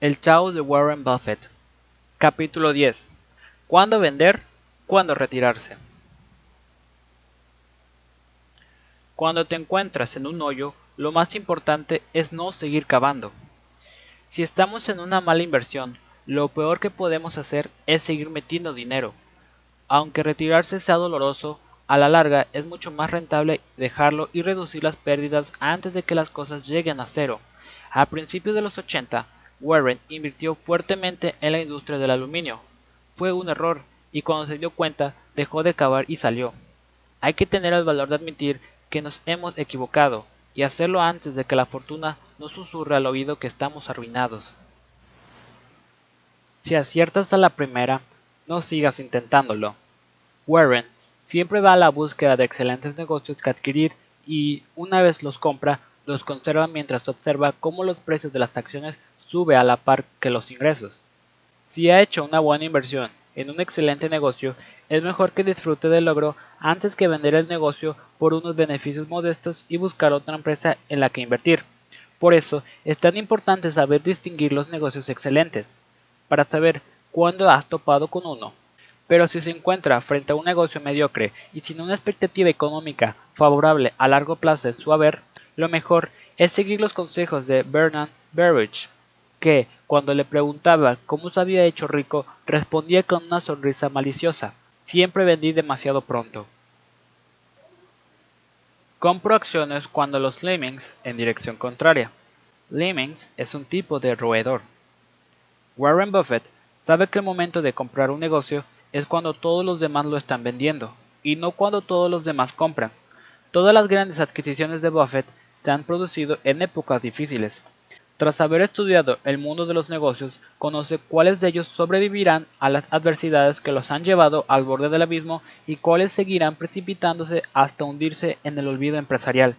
El Chao de Warren Buffett. Capítulo 10. ¿Cuándo vender? ¿Cuándo retirarse? Cuando te encuentras en un hoyo, lo más importante es no seguir cavando. Si estamos en una mala inversión, lo peor que podemos hacer es seguir metiendo dinero. Aunque retirarse sea doloroso, a la larga es mucho más rentable dejarlo y reducir las pérdidas antes de que las cosas lleguen a cero. A principios de los 80, Warren invirtió fuertemente en la industria del aluminio. Fue un error y cuando se dio cuenta dejó de cavar y salió. Hay que tener el valor de admitir que nos hemos equivocado y hacerlo antes de que la fortuna nos susurre al oído que estamos arruinados. Si aciertas a la primera, no sigas intentándolo. Warren siempre va a la búsqueda de excelentes negocios que adquirir y, una vez los compra, los conserva mientras observa cómo los precios de las acciones sube a la par que los ingresos. Si ha hecho una buena inversión en un excelente negocio, es mejor que disfrute del logro antes que vender el negocio por unos beneficios modestos y buscar otra empresa en la que invertir. Por eso es tan importante saber distinguir los negocios excelentes, para saber cuándo has topado con uno. Pero si se encuentra frente a un negocio mediocre y sin una expectativa económica favorable a largo plazo en su haber, lo mejor es seguir los consejos de Bernard Baruch que, cuando le preguntaba cómo se había hecho rico, respondía con una sonrisa maliciosa. Siempre vendí demasiado pronto. Compro acciones cuando los lemmings en dirección contraria. Lemmings es un tipo de roedor. Warren Buffett sabe que el momento de comprar un negocio es cuando todos los demás lo están vendiendo, y no cuando todos los demás compran. Todas las grandes adquisiciones de Buffett se han producido en épocas difíciles, tras haber estudiado el mundo de los negocios, conoce cuáles de ellos sobrevivirán a las adversidades que los han llevado al borde del abismo y cuáles seguirán precipitándose hasta hundirse en el olvido empresarial.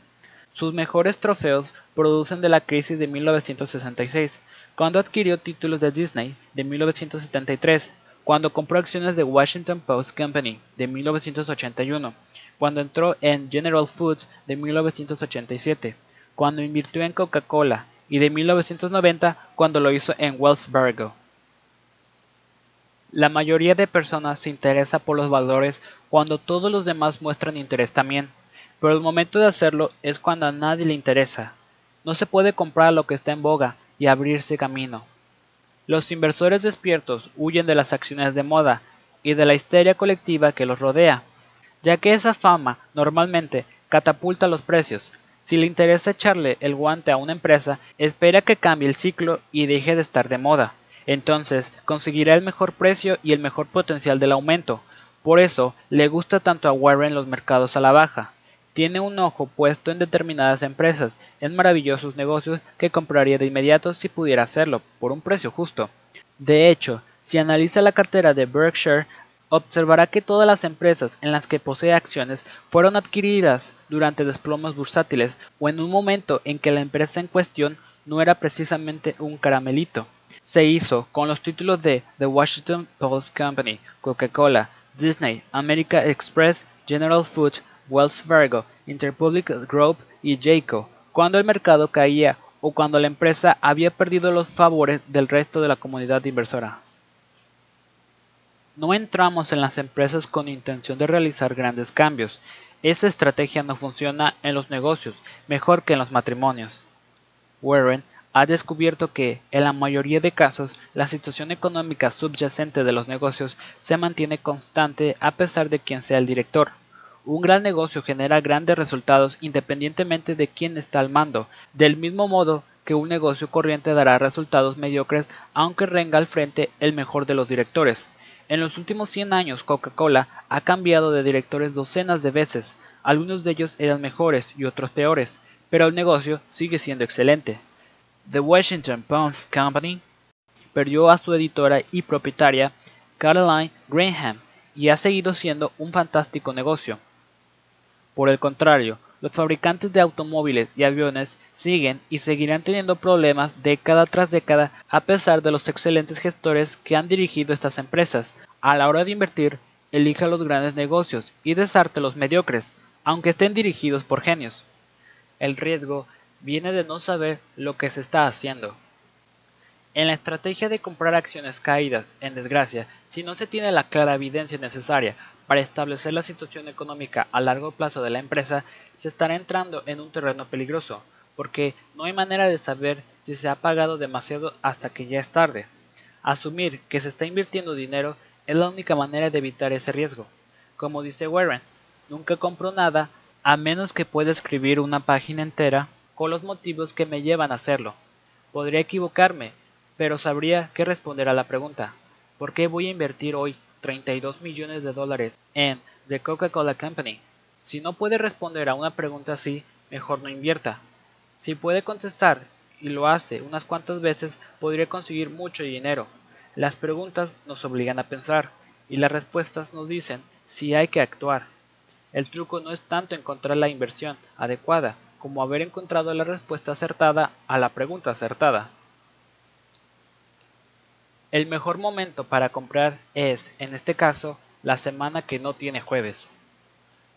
Sus mejores trofeos producen de la crisis de 1966, cuando adquirió títulos de Disney de 1973, cuando compró acciones de Washington Post Company de 1981, cuando entró en General Foods de 1987, cuando invirtió en Coca-Cola y de 1990 cuando lo hizo en Wells Fargo. La mayoría de personas se interesa por los valores cuando todos los demás muestran interés también, pero el momento de hacerlo es cuando a nadie le interesa. No se puede comprar lo que está en boga y abrirse camino. Los inversores despiertos huyen de las acciones de moda y de la histeria colectiva que los rodea, ya que esa fama normalmente catapulta los precios, si le interesa echarle el guante a una empresa, espera que cambie el ciclo y deje de estar de moda. Entonces conseguirá el mejor precio y el mejor potencial del aumento. Por eso le gusta tanto a Warren los mercados a la baja. Tiene un ojo puesto en determinadas empresas, en maravillosos negocios que compraría de inmediato si pudiera hacerlo, por un precio justo. De hecho, si analiza la cartera de Berkshire, observará que todas las empresas en las que posee acciones fueron adquiridas durante desplomes bursátiles o en un momento en que la empresa en cuestión no era precisamente un caramelito. Se hizo con los títulos de The Washington Post Company, Coca-Cola, Disney, American Express, General Foods, Wells Fargo, Interpublic Group y Jayco, cuando el mercado caía o cuando la empresa había perdido los favores del resto de la comunidad inversora. No entramos en las empresas con intención de realizar grandes cambios. Esa estrategia no funciona en los negocios mejor que en los matrimonios. Warren ha descubierto que, en la mayoría de casos, la situación económica subyacente de los negocios se mantiene constante a pesar de quien sea el director. Un gran negocio genera grandes resultados independientemente de quién está al mando, del mismo modo que un negocio corriente dará resultados mediocres aunque renga al frente el mejor de los directores. En los últimos 100 años Coca-Cola ha cambiado de directores docenas de veces, algunos de ellos eran mejores y otros peores, pero el negocio sigue siendo excelente. The Washington Post Company perdió a su editora y propietaria, Caroline Graham, y ha seguido siendo un fantástico negocio. Por el contrario, los fabricantes de automóviles y aviones siguen y seguirán teniendo problemas década tras década a pesar de los excelentes gestores que han dirigido estas empresas. A la hora de invertir, elija los grandes negocios y desarte los mediocres, aunque estén dirigidos por genios. El riesgo viene de no saber lo que se está haciendo. En la estrategia de comprar acciones caídas en desgracia, si no se tiene la clara evidencia necesaria para establecer la situación económica a largo plazo de la empresa, se estará entrando en un terreno peligroso, porque no hay manera de saber si se ha pagado demasiado hasta que ya es tarde. Asumir que se está invirtiendo dinero es la única manera de evitar ese riesgo. Como dice Warren, nunca compro nada a menos que pueda escribir una página entera con los motivos que me llevan a hacerlo. Podría equivocarme, pero sabría qué responder a la pregunta. ¿Por qué voy a invertir hoy 32 millones de dólares en The Coca-Cola Company? Si no puede responder a una pregunta así, mejor no invierta. Si puede contestar y lo hace unas cuantas veces, podría conseguir mucho dinero. Las preguntas nos obligan a pensar y las respuestas nos dicen si hay que actuar. El truco no es tanto encontrar la inversión adecuada como haber encontrado la respuesta acertada a la pregunta acertada. El mejor momento para comprar es, en este caso, la semana que no tiene jueves.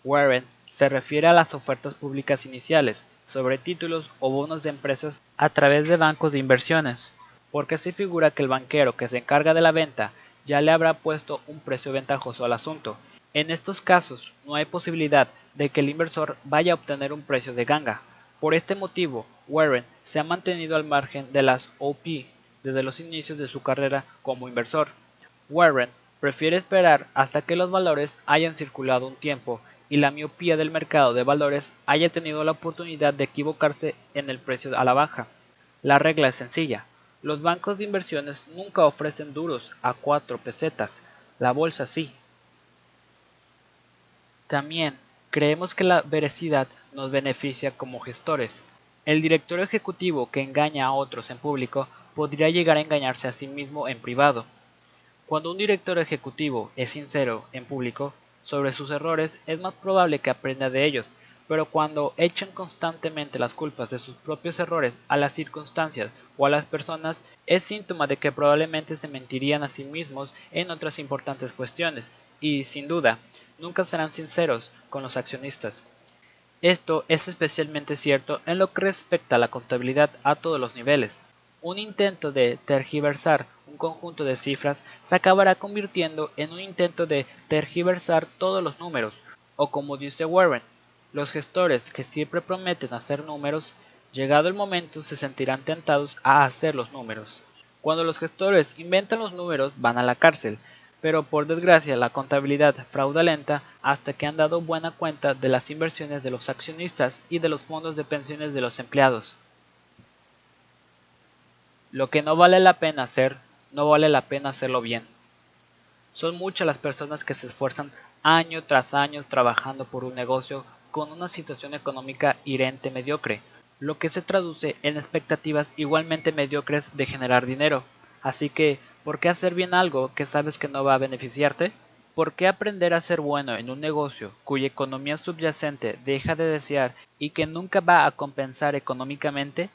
Warren se refiere a las ofertas públicas iniciales sobre títulos o bonos de empresas a través de bancos de inversiones, porque se figura que el banquero que se encarga de la venta ya le habrá puesto un precio ventajoso al asunto. En estos casos no hay posibilidad de que el inversor vaya a obtener un precio de ganga. Por este motivo, Warren se ha mantenido al margen de las OP desde los inicios de su carrera como inversor. Warren prefiere esperar hasta que los valores hayan circulado un tiempo y la miopía del mercado de valores haya tenido la oportunidad de equivocarse en el precio a la baja. La regla es sencilla. Los bancos de inversiones nunca ofrecen duros a 4 pesetas, la bolsa sí. También creemos que la veracidad nos beneficia como gestores. El director ejecutivo que engaña a otros en público podría llegar a engañarse a sí mismo en privado. Cuando un director ejecutivo es sincero en público sobre sus errores, es más probable que aprenda de ellos, pero cuando echan constantemente las culpas de sus propios errores a las circunstancias o a las personas, es síntoma de que probablemente se mentirían a sí mismos en otras importantes cuestiones, y, sin duda, nunca serán sinceros con los accionistas. Esto es especialmente cierto en lo que respecta a la contabilidad a todos los niveles. Un intento de tergiversar un conjunto de cifras se acabará convirtiendo en un intento de tergiversar todos los números, o como dice Warren, los gestores que siempre prometen hacer números, llegado el momento se sentirán tentados a hacer los números. Cuando los gestores inventan los números van a la cárcel, pero por desgracia la contabilidad fraudulenta hasta que han dado buena cuenta de las inversiones de los accionistas y de los fondos de pensiones de los empleados. Lo que no vale la pena hacer, no vale la pena hacerlo bien. Son muchas las personas que se esfuerzan año tras año trabajando por un negocio con una situación económica irente mediocre, lo que se traduce en expectativas igualmente mediocres de generar dinero. Así que, ¿por qué hacer bien algo que sabes que no va a beneficiarte? ¿Por qué aprender a ser bueno en un negocio cuya economía subyacente deja de desear y que nunca va a compensar económicamente?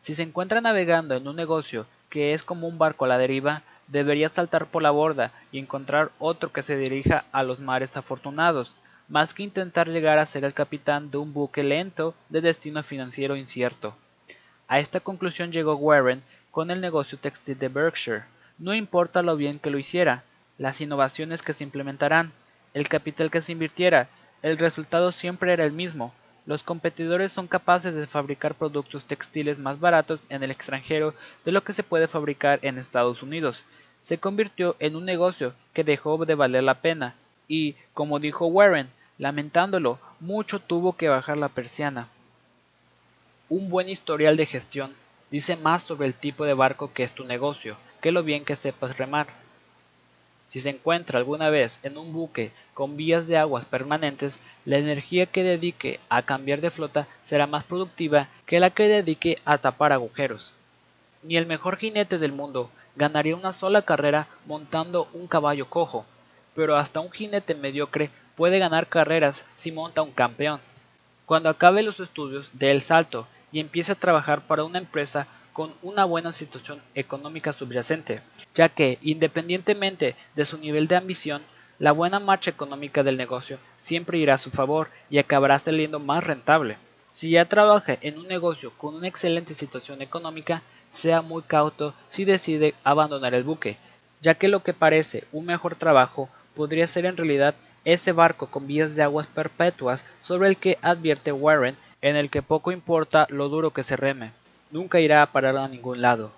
Si se encuentra navegando en un negocio que es como un barco a la deriva, debería saltar por la borda y encontrar otro que se dirija a los mares afortunados, más que intentar llegar a ser el capitán de un buque lento de destino financiero incierto. A esta conclusión llegó Warren con el negocio textil de Berkshire. No importa lo bien que lo hiciera, las innovaciones que se implementarán, el capital que se invirtiera, el resultado siempre era el mismo, los competidores son capaces de fabricar productos textiles más baratos en el extranjero de lo que se puede fabricar en Estados Unidos. Se convirtió en un negocio que dejó de valer la pena y, como dijo Warren, lamentándolo, mucho tuvo que bajar la persiana. Un buen historial de gestión dice más sobre el tipo de barco que es tu negocio que lo bien que sepas remar. Si se encuentra alguna vez en un buque con vías de aguas permanentes, la energía que dedique a cambiar de flota será más productiva que la que dedique a tapar agujeros. Ni el mejor jinete del mundo ganaría una sola carrera montando un caballo cojo, pero hasta un jinete mediocre puede ganar carreras si monta un campeón. Cuando acabe los estudios dé el salto y empiece a trabajar para una empresa con una buena situación económica subyacente, ya que, independientemente de su nivel de ambición, la buena marcha económica del negocio siempre irá a su favor y acabará saliendo más rentable. Si ya trabaja en un negocio con una excelente situación económica, sea muy cauto si decide abandonar el buque, ya que lo que parece un mejor trabajo podría ser en realidad ese barco con vías de aguas perpetuas sobre el que advierte Warren en el que poco importa lo duro que se reme, nunca irá a parar a ningún lado.